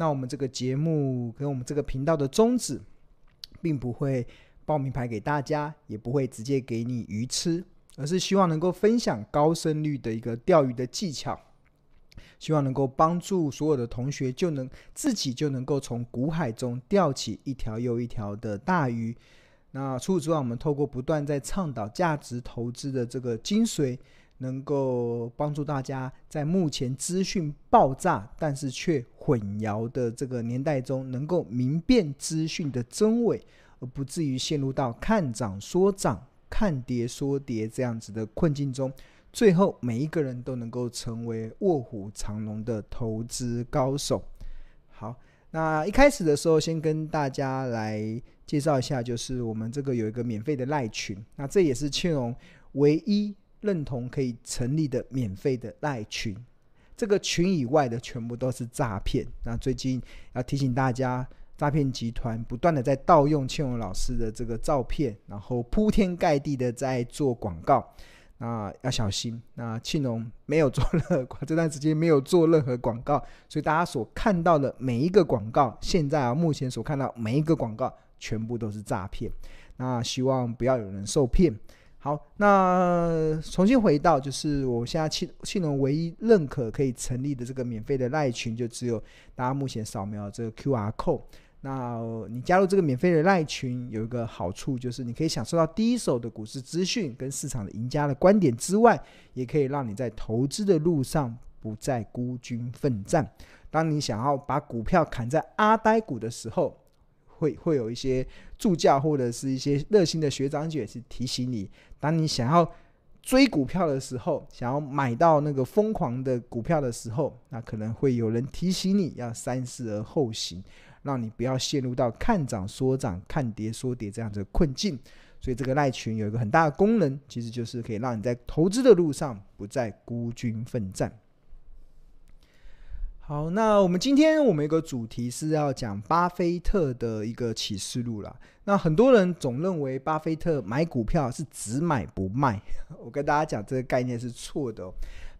那我们这个节目跟我们这个频道的宗旨，并不会报名牌给大家，也不会直接给你鱼吃，而是希望能够分享高胜率的一个钓鱼的技巧，希望能够帮助所有的同学就能自己就能够从股海中钓起一条又一条的大鱼。那除此之外，我们透过不断在倡导价值投资的这个精髓，能够帮助大家在目前资讯爆炸但是却混淆的这个年代中，能够明辨资讯的真伪，而不至于陷入到看涨说涨、看跌说跌这样子的困境中。最后，每一个人都能够成为卧虎藏龙的投资高手。好，那一开始的时候，先跟大家来介绍一下，就是我们这个有一个免费的赖群，那这也是庆荣唯一认同可以成立的免费的赖群。这个群以外的全部都是诈骗。那最近要提醒大家，诈骗集团不断的在盗用庆荣老师的这个照片，然后铺天盖地的在做广告。那要小心。那庆荣没有做任何，这段时间没有做任何广告，所以大家所看到的每一个广告，现在啊目前所看到每一个广告，全部都是诈骗。那希望不要有人受骗。好，那重新回到，就是我现在庆庆荣唯一认可可以成立的这个免费的赖群，就只有大家目前扫描这个 QR code。那你加入这个免费的赖群，有一个好处就是你可以享受到第一手的股市资讯跟市场的赢家的观点之外，也可以让你在投资的路上不再孤军奋战。当你想要把股票砍在阿呆股的时候，会会有一些助教或者是一些热心的学长姐是提醒你，当你想要追股票的时候，想要买到那个疯狂的股票的时候，那可能会有人提醒你要三思而后行。让你不要陷入到看涨说涨、看跌说跌这样的困境。所以这个赖群有一个很大的功能，其实就是可以让你在投资的路上不再孤军奋战。好，那我们今天我们有个主题是要讲巴菲特的一个启示录啦。那很多人总认为巴菲特买股票是只买不卖，我跟大家讲这个概念是错的。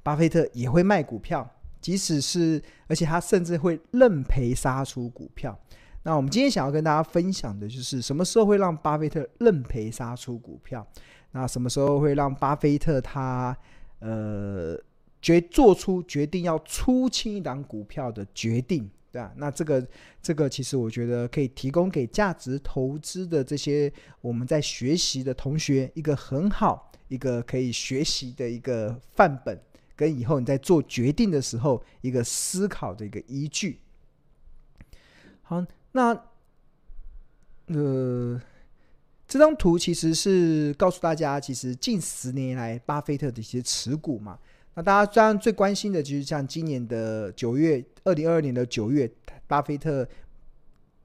巴菲特也会卖股票。即使是，而且他甚至会认赔杀出股票。那我们今天想要跟大家分享的就是，什么时候会让巴菲特认赔杀出股票？那什么时候会让巴菲特他呃决做出决定要出清一档股票的决定？对吧？那这个这个其实我觉得可以提供给价值投资的这些我们在学习的同学一个很好一个可以学习的一个范本。跟以后你在做决定的时候，一个思考的一个依据。好，那呃，这张图其实是告诉大家，其实近十年来巴菲特的一些持股嘛。那大家当然最关心的就是像今年的九月，二零二二年的九月，巴菲特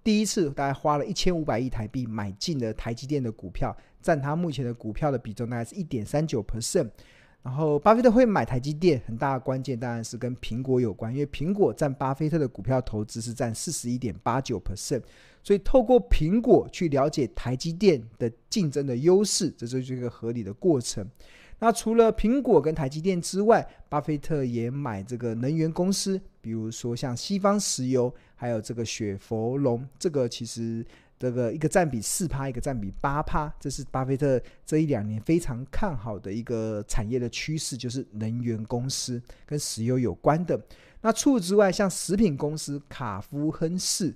第一次大概花了一千五百亿台币买进了台积电的股票，占他目前的股票的比重大概是一点三九 percent。然后，巴菲特会买台积电，很大的关键当然是跟苹果有关，因为苹果占巴菲特的股票投资是占四十一点八九 percent，所以透过苹果去了解台积电的竞争的优势，这就是一个合理的过程。那除了苹果跟台积电之外，巴菲特也买这个能源公司，比如说像西方石油，还有这个雪佛龙，这个其实。这个一个占比四趴，一个占比八趴，这是巴菲特这一两年非常看好的一个产业的趋势，就是能源公司跟石油有关的。那除此之外，像食品公司卡夫亨氏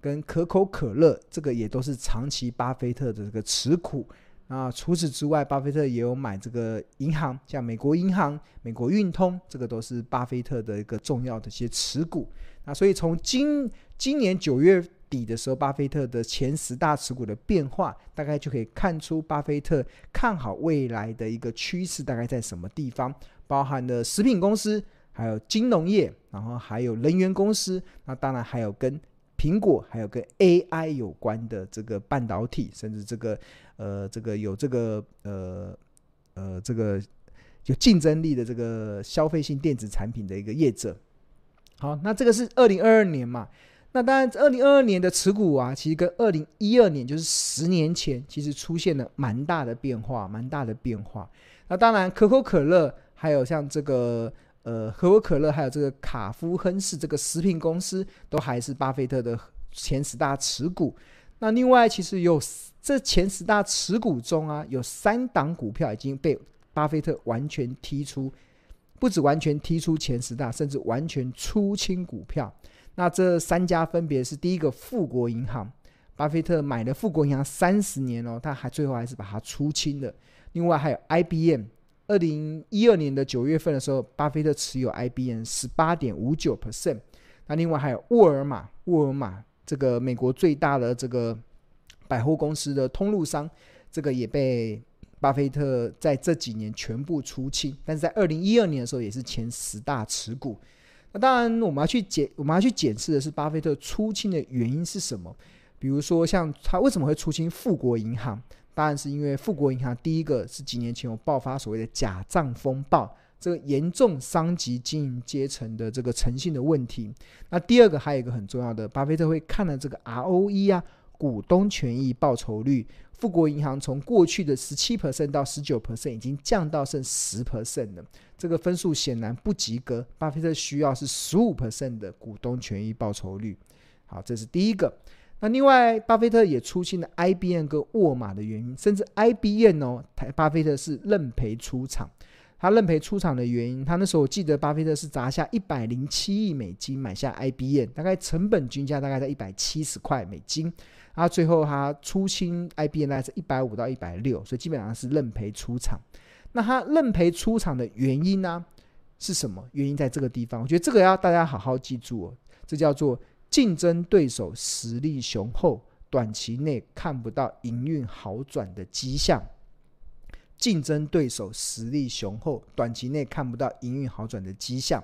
跟可口可乐，这个也都是长期巴菲特的这个持股。那除此之外，巴菲特也有买这个银行，像美国银行、美国运通，这个都是巴菲特的一个重要的一些持股。那所以从今今年九月。底的时候，巴菲特的前十大持股的变化，大概就可以看出巴菲特看好未来的一个趋势大概在什么地方，包含了食品公司，还有金融业，然后还有能源公司，那当然还有跟苹果，还有跟 AI 有关的这个半导体，甚至这个呃这个有这个呃呃这个有竞争力的这个消费性电子产品的一个业者。好，那这个是二零二二年嘛。那当然，二零二二年的持股啊，其实跟二零一二年，就是十年前，其实出现了蛮大的变化，蛮大的变化。那当然，可口可乐还有像这个呃可口可乐还有这个卡夫亨氏这个食品公司都还是巴菲特的前十大持股。那另外其实有这前十大持股中啊，有三档股票已经被巴菲特完全踢出，不止完全踢出前十大，甚至完全出清股票。那这三家分别是第一个富国银行，巴菲特买了富国银行三十年哦，他还最后还是把它出清了。另外还有 IBM，二零一二年的九月份的时候，巴菲特持有 IBM 十八点五九 percent。那另外还有沃尔玛，沃尔玛这个美国最大的这个百货公司的通路商，这个也被巴菲特在这几年全部出清。但是在二零一二年的时候，也是前十大持股。那当然，我们要去检，我们要去检视的是巴菲特出清的原因是什么？比如说，像他为什么会出清富国银行？当然是因为富国银行第一个是几年前有爆发所谓的假账风暴，这个严重伤及经营阶层的这个诚信的问题。那第二个还有一个很重要的，巴菲特会看了这个 ROE 啊，股东权益报酬率。富国银行从过去的十七 percent 到十九 percent 已经降到剩十 percent 了，这个分数显然不及格。巴菲特需要是十五 percent 的股东权益报酬率。好，这是第一个。那另外，巴菲特也出清了 IBM 跟沃尔玛的原因，甚至 IBM 哦，巴菲特是认赔出场。他认赔出场的原因，他那时候我记得巴菲特是砸下一百零七亿美金买下 IBM，大概成本均价大概在一百七十块美金。然后最后他出清 IBM 大概是一百五到一百六，所以基本上是认赔出场。那他认赔出场的原因呢、是什么？原因在这个地方，我觉得这个要大家好好记住哦。这叫做竞争对手实力雄厚，短期内看不到营运好转的迹象。竞争对手实力雄厚，短期内看不到营运好转的迹象。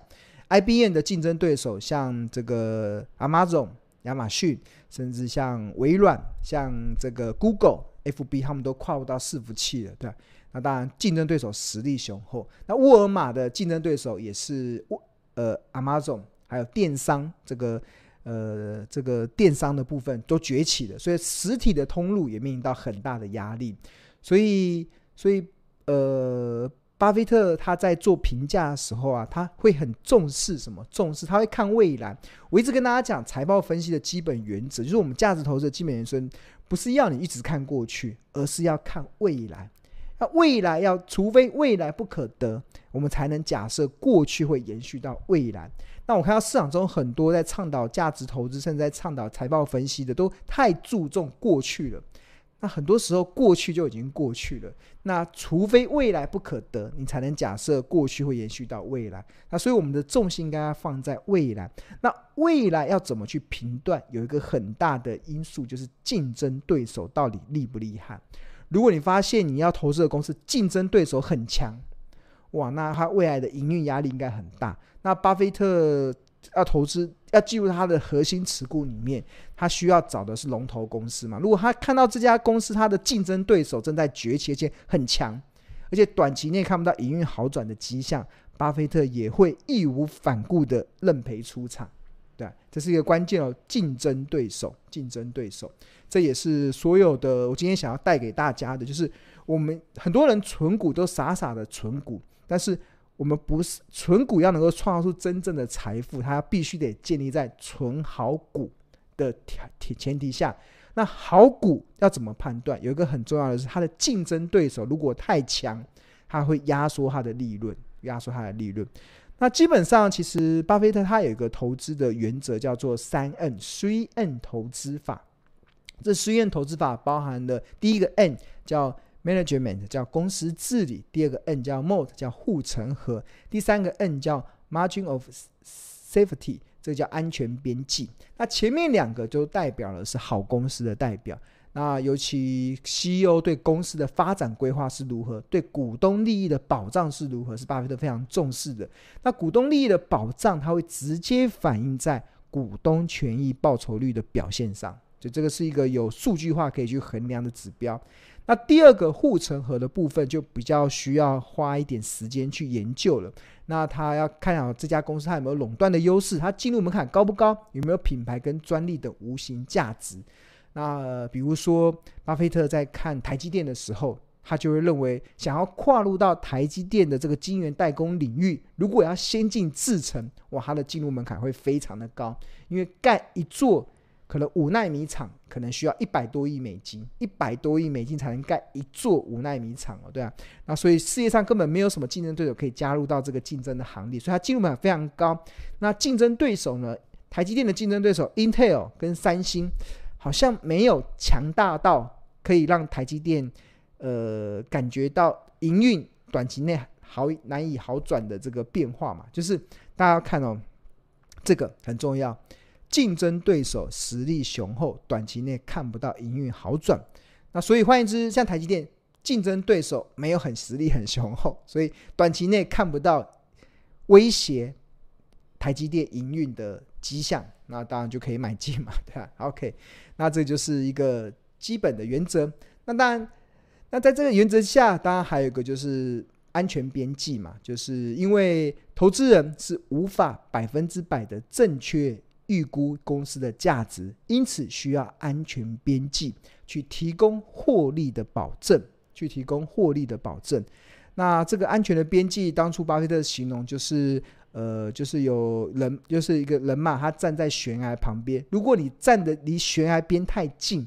IBM 的竞争对手像这个 Amazon。亚马逊，甚至像微软、像这个 Google、FB，他们都跨入到伺服器了，对。那当然，竞争对手实力雄厚。那沃尔玛的竞争对手也是沃呃 Amazon，还有电商这个呃这个电商的部分都崛起了，所以实体的通路也面临到很大的压力。所以，所以呃。巴菲特他在做评价的时候啊，他会很重视什么？重视他会看未来。我一直跟大家讲财报分析的基本原则，就是我们价值投资的基本原则，不是要你一直看过去，而是要看未来。那未来要，除非未来不可得，我们才能假设过去会延续到未来。那我看到市场中很多在倡导价值投资，甚至在倡导财报分析的，都太注重过去了。那很多时候过去就已经过去了，那除非未来不可得，你才能假设过去会延续到未来。那所以我们的重心应该要放在未来。那未来要怎么去评断？有一个很大的因素就是竞争对手到底厉不厉害。如果你发现你要投资的公司竞争对手很强，哇，那他未来的营运压力应该很大。那巴菲特。要投资，要进入他的核心持股里面，他需要找的是龙头公司嘛？如果他看到这家公司它的竞争对手正在崛起，而且很强，而且短期内看不到营运好转的迹象，巴菲特也会义无反顾的认赔出场。对，这是一个关键哦，竞争对手，竞争对手，这也是所有的我今天想要带给大家的，就是我们很多人存股都傻傻的存股，但是。我们不是存股要能够创造出真正的财富，它必须得建立在存好股的条前提下。那好股要怎么判断？有一个很重要的是，它的竞争对手如果太强，它会压缩它的利润，压缩它的利润。那基本上，其实巴菲特他有一个投资的原则，叫做三 N，Three N 投资法。这 Three N 投资法包含的第一个 N 叫。Management 叫公司治理，第二个 N 叫 Moat 叫护城河，第三个 N 叫 Margin of Safety，这个叫安全边际。那前面两个就代表了是好公司的代表。那尤其 CEO 对公司的发展规划是如何，对股东利益的保障是如何，是巴菲特非常重视的。那股东利益的保障，它会直接反映在股东权益报酬率的表现上，就这个是一个有数据化可以去衡量的指标。那第二个护城河的部分就比较需要花一点时间去研究了。那他要看好这家公司，它有没有垄断的优势，它进入门槛高不高，有没有品牌跟专利的无形价值。那、比如说，巴菲特在看台积电的时候，他就会认为，想要跨入到台积电的这个晶圆代工领域，如果要先进制程，哇，它的进入门槛会非常的高，因为盖一座可能五纳米厂，可能需要一百多亿美金，一百多亿美金才能盖一座五纳米厂哦，对啊，那所以世界上根本没有什么竞争对手可以加入到这个竞争的行列，所以它进入门非常高。那竞争对手呢？台积电的竞争对手 Intel 跟三星，好像没有强大到可以让台积电。呃，感觉到营运短期内好难以好转的这个变化嘛，就是大家看哦，这个很重要，竞争对手实力雄厚，短期内看不到营运好转。那所以换言之，像台积电，竞争对手没有很实力很雄厚，所以短期内看不到威胁台积电营运的迹象，那当然就可以买进嘛，对吧？OK，那这就是一个基本的原则。那当然。那在这个原则下，当然还有一个就是安全边际嘛，就是因为投资人是无法百分之百的正确预估公司的价值，因此需要安全边际去提供获利的保证，去提供获利的保证。那这个安全的边际，当初巴菲特形容就是，呃，就是有人就是一个人嘛，他站在悬崖旁边，如果你站得离悬崖边太近。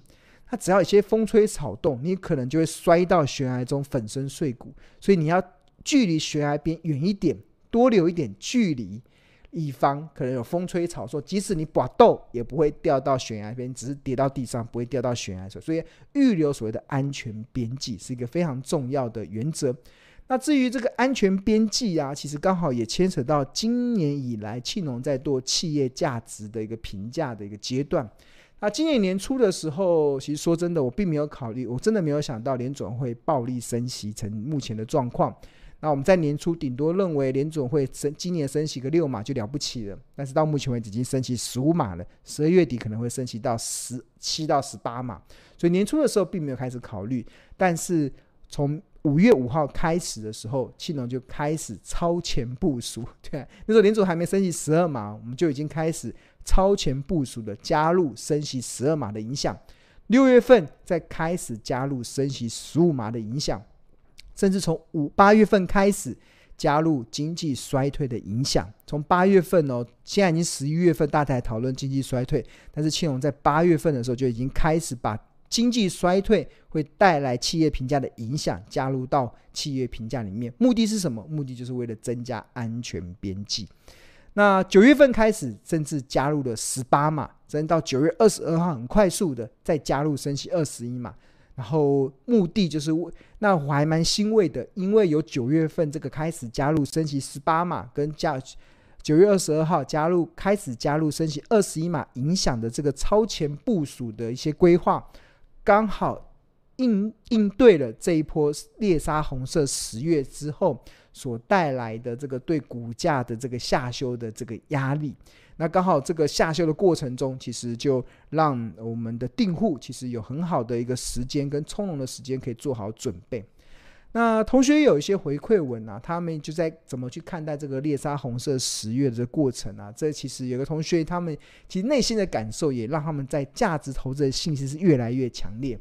他只要一些风吹草动，你可能就会摔到悬崖中，粉身碎骨。所以你要距离悬崖边远一点，多留一点距离，一方可能有风吹草动。即使你拔豆，也不会掉到悬崖边，只是跌到地上，不会掉到悬崖。所以预留所谓的安全边际是一个非常重要的原则。那至于这个安全边际啊，其实刚好也牵扯到今年以来庆农在做企业价值的一个评价的一个阶段。那今年年初的时候，其实说真的，我并没有考虑，我真的没有想到联准会暴力升息成目前的状况。那我们在年初顶多认为联总会升今年升息个六码就了不起了，但是到目前为止已经升息十五码了，十二月底可能会升息到十七到十八码，所以年初的时候并没有开始考虑，但是从五月五号开始的时候，庆农就开始超前部署，对，那时候联总还没升息十二码，我们就已经开始。超前部署的加入升息十二码的影响，六月份再开始加入升息十五码的影响，甚至从五八月份开始加入经济衰退的影响。从八月份哦，现在已经十一月份，大家讨论经济衰退，但是庆农在八月份的时候就已经开始把经济衰退会带来企业评价的影响加入到企业评价里面。目的是什么？目的就是为了增加安全边际。那九月份开始，甚至加入了十八码，真到九月二十二号，很快速的再加入升息二十一码，然后目的就是为，那我还蛮欣慰的，因为有九月份这个开始加入升息十八码，跟加九月二十二号加入开始加入升息二十一码影响的这个超前部署的一些规划，刚好应应对了这一波猎杀红色十月之后。所带来的这个对股价的这个下修的这个压力，那刚好这个下修的过程中，其实就让我们的订户其实有很好的一个时间跟从容的时间可以做好准备。那同学有一些回馈文啊，他们就在怎么去看待这个猎杀红色十月的这个过程啊？这其实有个同学，他们其实内心的感受也让他们在价值投资的信心是越来越强烈。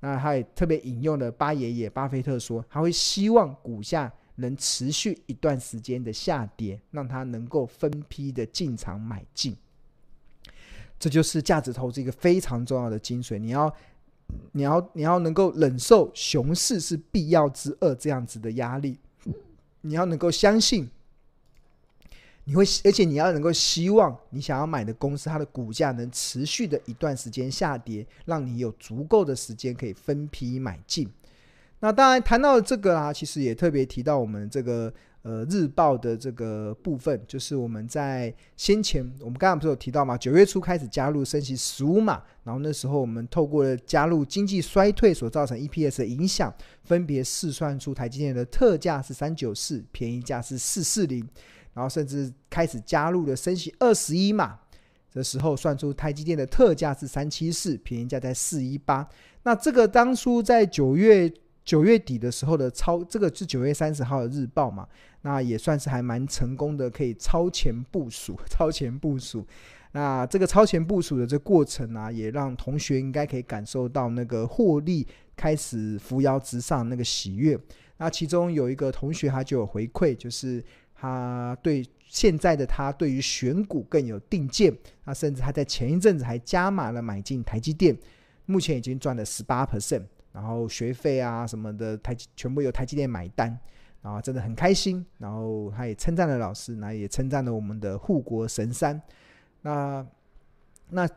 那他也特别引用了巴爷爷巴菲特说，他会希望股价。能持续一段时间的下跌，让它能够分批的进场买进，这就是价值投资一个非常重要的精髓。你要，你要，你要能够忍受熊市是必要之恶这样子的压力，你要能够相信，你会，而且你要能够希望你想要买的公司它的股价能持续的一段时间下跌，让你有足够的时间可以分批买进。那当然谈到这个啊，其实也特别提到我们这个呃日报的这个部分，就是我们在先前我们刚刚不是有提到嘛？九月初开始加入升息十五码，然后那时候我们透过了加入经济衰退所造成 EPS 的影响，分别试算出台积电的特价是三九四，便宜价是四四零，然后甚至开始加入了升息二十一码的时候，算出台积电的特价是三七四，便宜价在四一八。那这个当初在九月。九月底的时候的超，这个是九月三十号的日报嘛，那也算是还蛮成功的，可以超前部署，超前部署。那这个超前部署的这过程啊，也让同学应该可以感受到那个获利开始扶摇直上那个喜悦。那其中有一个同学他就有回馈，就是他对现在的他对于选股更有定见，那甚至他在前一阵子还加码了买进台积电，目前已经赚了十八 percent，然后学费啊什么的台全部由台积电买单，然后真的很开心，然后他也称赞了老师，那也称赞了我们的护国神山。那那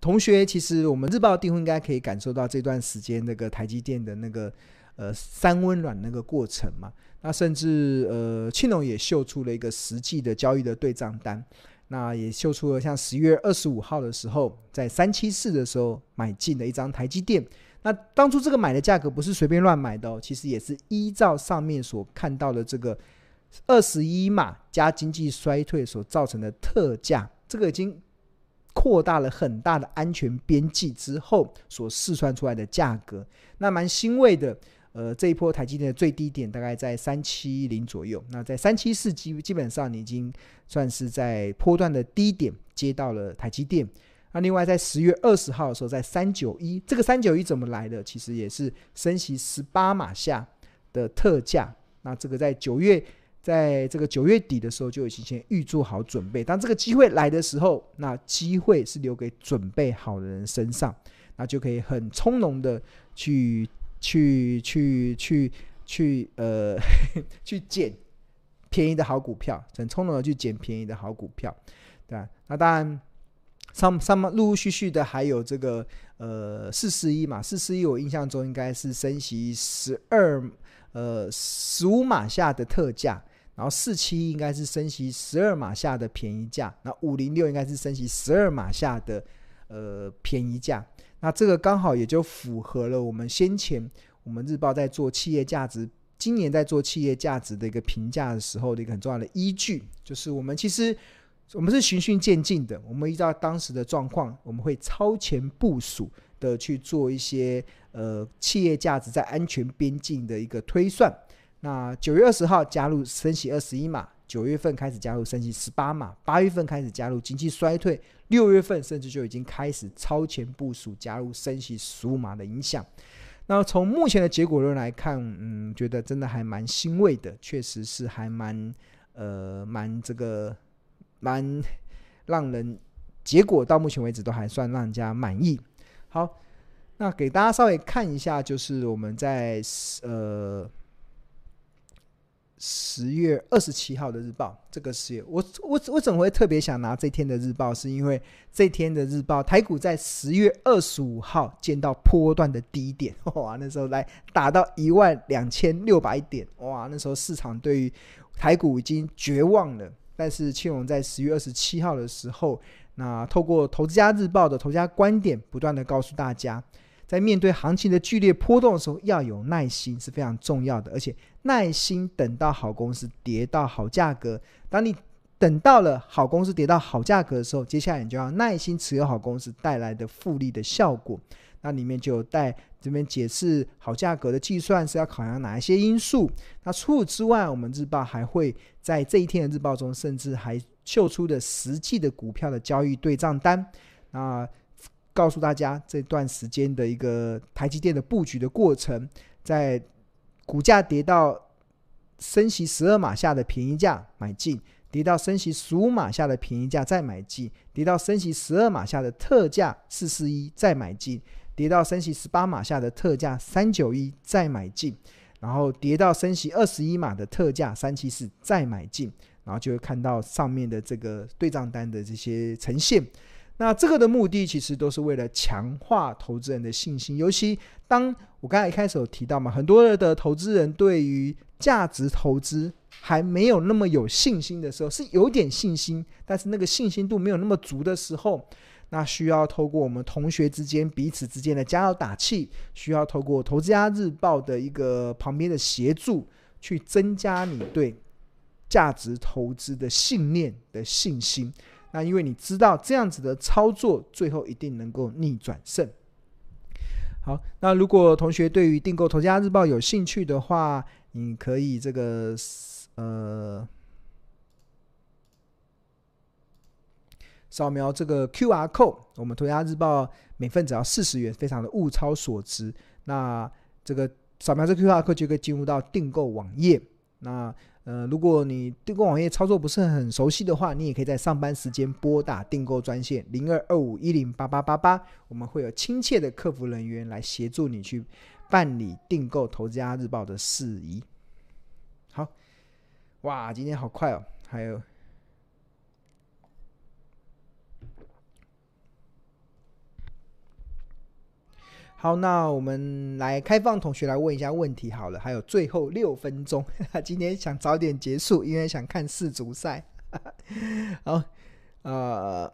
同学，其实我们日报订户应该可以感受到这段时间那个台积电的那个呃三温暖那个过程嘛。那甚至呃庆隆也秀出了一个实际的交易的对账单，那也秀出了像十月二十五号的时候，在三七四的时候买进的一张台积电。那当初这个买的价格不是随便乱买的哦，其实也是依照上面所看到的这个二十一码加经济衰退所造成的特价。这个已经扩大了很大的安全边际之后所试算出来的价格，那蛮欣慰的。呃，这一波台积电的最低点大概在三七零左右，那在三七四基基本上你已经算是在波段的低点接到了台积电。那另外在十月二十号的时候，在三九一，这个三九一怎么来的？其实也是升息十八码下的特价。那这个在九月。在这个九月底的时候，就已经先预做好准备。当这个机会来的时候，那机会是留给准备好的人身上，那就可以很从容的去去去去去呃 去捡便宜的好股票，很从容的去捡便宜的好股票，对吧？那当然，上上面陆陆续续的还有这个呃四四一嘛，四四一我印象中应该是升息十二呃十五码下的特价。然后四七应该是升息十二码下的便宜价，那五零六应该是升息十二码下的呃便宜价，那这个刚好也就符合了我们先前我们日报在做企业价值，今年在做企业价值的一个评价的时候的一个很重要的依据，就是我们其实我们是循序渐进的，我们依照当时的状况，我们会超前部署的去做一些呃企业价值在安全边境的一个推算。那九月二十号加入升息二十一码，九月份开始加入升息十八码，八月份开始加入经济衰退，六月份甚至就已经开始超前部署加入升息十五码的影响。那从目前的结果论来看，嗯，觉得真的还蛮欣慰的，确实是还蛮呃蛮这个蛮让人结果到目前为止都还算让人家满意。好，那给大家稍微看一下，就是我们在呃。十月二十七号的日报，这个是我我我怎么会特别想拿这天的日报？是因为这天的日报，台股在十月二十五号见到波段的低点，哇，那时候来打到一万两千六百点，哇，那时候市场对于台股已经绝望了。但是庆荣在十月二十七号的时候，那透过投资家日报的投资家观点，不断的告诉大家。在面对行情的剧烈波动的时候，要有耐心是非常重要的，而且耐心等到好公司跌到好价格。当你等到了好公司跌到好价格的时候，接下来你就要耐心持有好公司带来的复利的效果。那里面就带这边解释好价格的计算是要考量哪一些因素。那除此之外，我们日报还会在这一天的日报中，甚至还秀出的实际的股票的交易对账单。那告诉大家这段时间的一个台积电的布局的过程，在股价跌到升息十二码下的便宜价买进，跌到升息十五码下的便宜价再买进，跌到升息十二码下的特价四四一再买进，跌到升息十八码下的特价三九一再买进，然后跌到升息二十一码的特价三七四再买进，然后就会看到上面的这个对账单的这些呈现。那这个的目的其实都是为了强化投资人的信心，尤其当我刚才一开始有提到嘛，很多的投资人对于价值投资还没有那么有信心的时候，是有点信心，但是那个信心度没有那么足的时候，那需要透过我们同学之间彼此之间的加油打气，需要透过投资家日报的一个旁边的协助，去增加你对价值投资的信念的信心。那因为你知道这样子的操作，最后一定能够逆转胜。好，那如果同学对于订购《投资家日报》有兴趣的话，你可以这个呃扫描这个 QR code，我们涂鸦日报每份只要四十元，非常的物超所值。那这个扫描这 QR code 就可以进入到订购网页。那呃，如果你订购网页操作不是很熟悉的话，你也可以在上班时间拨打订购专线零二二五一零八八八八，我们会有亲切的客服人员来协助你去办理订购《投资家日报》的事宜。好，哇，今天好快哦，还有。好，那我们来开放同学来问一下问题好了，还有最后六分钟，今天想早点结束，因为想看世足赛。好，呃，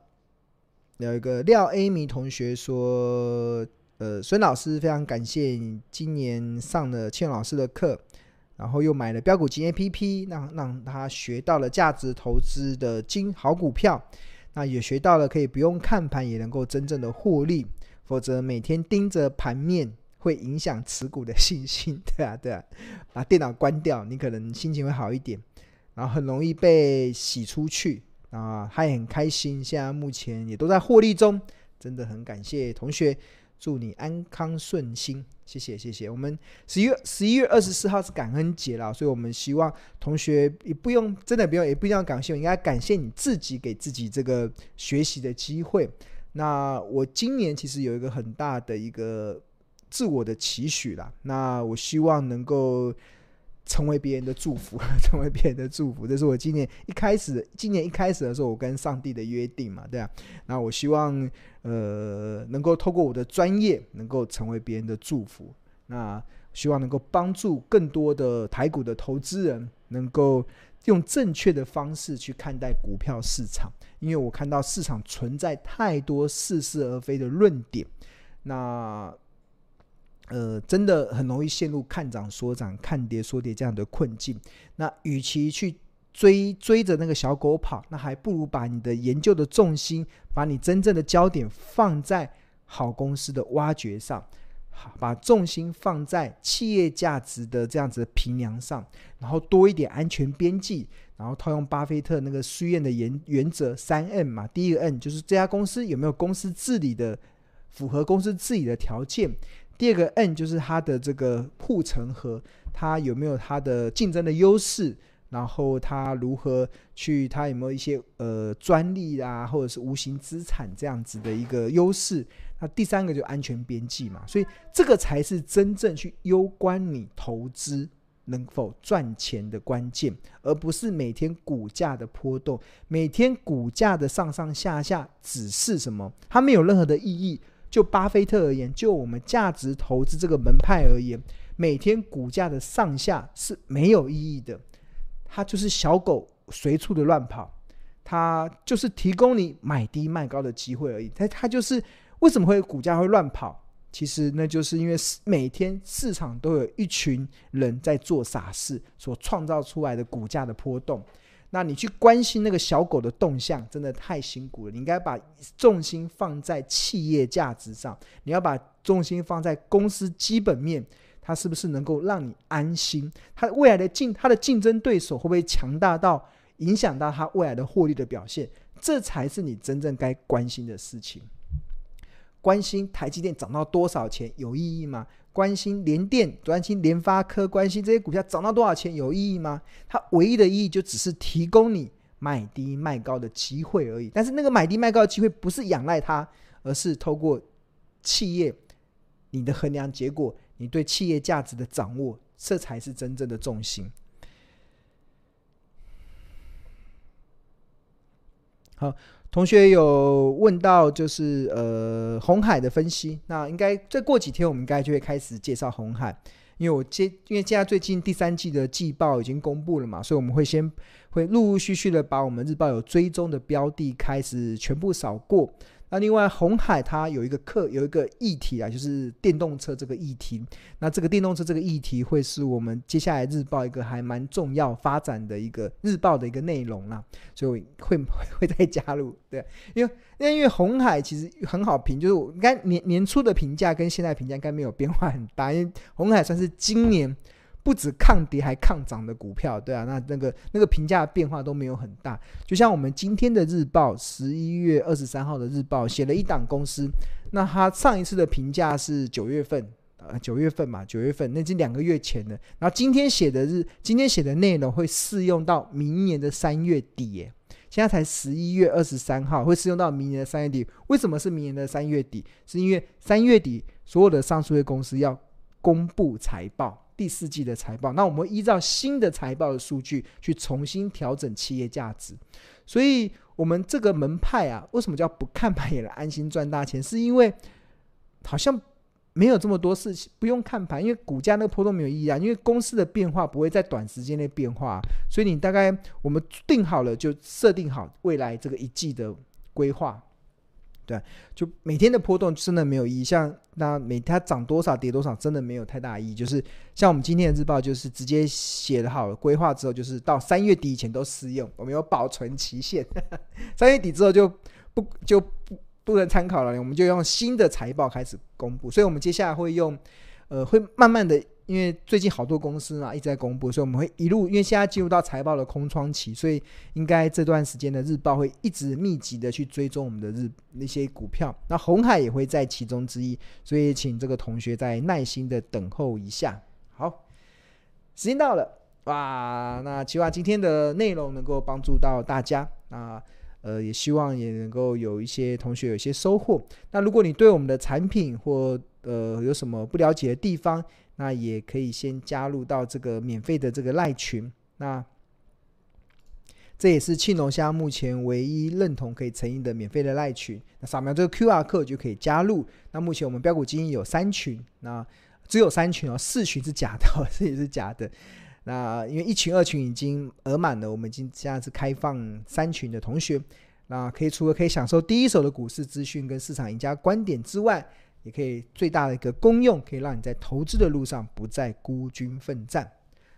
有一个廖 Amy 同学说，呃，孙老师非常感谢今年上了倩老师的课，然后又买了标股金 APP，让让他学到了价值投资的金好股票，那也学到了可以不用看盘也能够真正的获利。否则每天盯着盘面会影响持股的信心，对啊，对啊，把电脑关掉，你可能心情会好一点。然后很容易被洗出去啊，他也很开心，现在目前也都在获利中，真的很感谢同学，祝你安康顺心，谢谢谢谢。我们十一月十一月二十四号是感恩节了，所以我们希望同学也不用真的不用也不一定要感谢，应该感谢你自己给自己这个学习的机会。那我今年其实有一个很大的一个自我的期许啦，那我希望能够成为别人的祝福，成为别人的祝福，这是我今年一开始，今年一开始的时候，我跟上帝的约定嘛，对啊。那我希望呃能够透过我的专业，能够成为别人的祝福，那希望能够帮助更多的台股的投资人，能够用正确的方式去看待股票市场。因为我看到市场存在太多似是而非的论点，那呃，真的很容易陷入看涨说涨、看跌说跌这样的困境。那与其去追追着那个小狗跑，那还不如把你的研究的重心，把你真正的焦点放在好公司的挖掘上，把重心放在企业价值的这样子的平梁上，然后多一点安全边际。然后套用巴菲特那个书院的原原则三 N 嘛，第一个 N 就是这家公司有没有公司治理的符合公司治理的条件，第二个 N 就是它的这个护城河，它有没有它的竞争的优势，然后它如何去，它有没有一些呃专利啊，或者是无形资产这样子的一个优势，那第三个就安全边际嘛，所以这个才是真正去攸关你投资。能否赚钱的关键，而不是每天股价的波动，每天股价的上上下下只是什么？它没有任何的意义。就巴菲特而言，就我们价值投资这个门派而言，每天股价的上下是没有意义的。它就是小狗随处的乱跑，它就是提供你买低卖高的机会而已。它它就是为什么会股价会乱跑？其实那就是因为每天市场都有一群人在做傻事，所创造出来的股价的波动。那你去关心那个小狗的动向，真的太辛苦了。你应该把重心放在企业价值上，你要把重心放在公司基本面，它是不是能够让你安心？它未来的竞，它的竞争对手会不会强大到影响到它未来的获利的表现？这才是你真正该关心的事情。关心台积电涨到多少钱有意义吗？关心联电、关心联发科、关心这些股票涨到多少钱有意义吗？它唯一的意义就只是提供你买低卖高的机会而已。但是那个买低卖高的机会不是仰赖它，而是透过企业你的衡量结果，你对企业价值的掌握，这才是真正的重心。好。同学有问到，就是呃红海的分析，那应该再过几天，我们应该就会开始介绍红海，因为我接，因为现在最近第三季的季报已经公布了嘛，所以我们会先会陆陆续续的把我们日报有追踪的标的开始全部扫过。那另外，红海它有一个课，有一个议题啊，就是电动车这个议题。那这个电动车这个议题，会是我们接下来日报一个还蛮重要发展的一个日报的一个内容啦。所以会会会再加入，对，因为因为因为鸿海其实很好评，就是我应该年年初的评价跟现在评价应该没有变化很大，因为红海算是今年不止抗跌还抗涨的股票，对啊，那那个那个评价变化都没有很大。就像我们今天的日报，十一月二十三号的日报写了一档公司，那它上一次的评价是九月份，呃，九月份嘛，九月份，那已经两个月前的。然后今天写的日，今天写的内容会适用到明年的三月底耶。现在才十一月二十三号，会适用到明年的三月底。为什么是明年的三月底？是因为三月底所有的上市公司要公布财报。第四季的财报，那我们依照新的财报的数据去重新调整企业价值。所以，我们这个门派啊，为什么叫不看盘也能安心赚大钱？是因为好像没有这么多事情不用看盘，因为股价那个波动没有意义啊。因为公司的变化不会在短时间内变化，所以你大概我们定好了就设定好未来这个一季的规划。对，就每天的波动真的没有意义。像那每它涨多少跌多少，真的没有太大意义。就是像我们今天的日报，就是直接写了好了规划之后，就是到三月底以前都适用，我们有保存期限。三月底之后就不就不不能参考了，我们就用新的财报开始公布。所以我们接下来会用，呃，会慢慢的。因为最近好多公司嘛一直在公布，所以我们会一路，因为现在进入到财报的空窗期，所以应该这段时间的日报会一直密集的去追踪我们的日那些股票。那红海也会在其中之一，所以请这个同学再耐心的等候一下。好，时间到了哇！那希望今天的内容能够帮助到大家啊，呃，也希望也能够有一些同学有一些收获。那如果你对我们的产品或呃有什么不了解的地方，那也可以先加入到这个免费的这个赖群，那这也是庆龙虾目前唯一认同可以成立的免费的赖群。那扫描这个 QR code 就可以加入。那目前我们标股基金有三群，那只有三群哦，四群是假的，这也是假的。那因为一群、二群已经额满了，我们已经现在是开放三群的同学，那可以除了可以享受第一手的股市资讯跟市场赢家观点之外，也可以最大的一个功用，可以让你在投资的路上不再孤军奋战。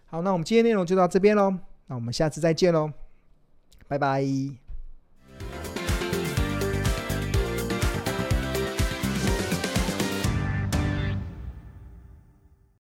好，那我们今天内容就到这边喽，那我们下次再见喽，拜拜。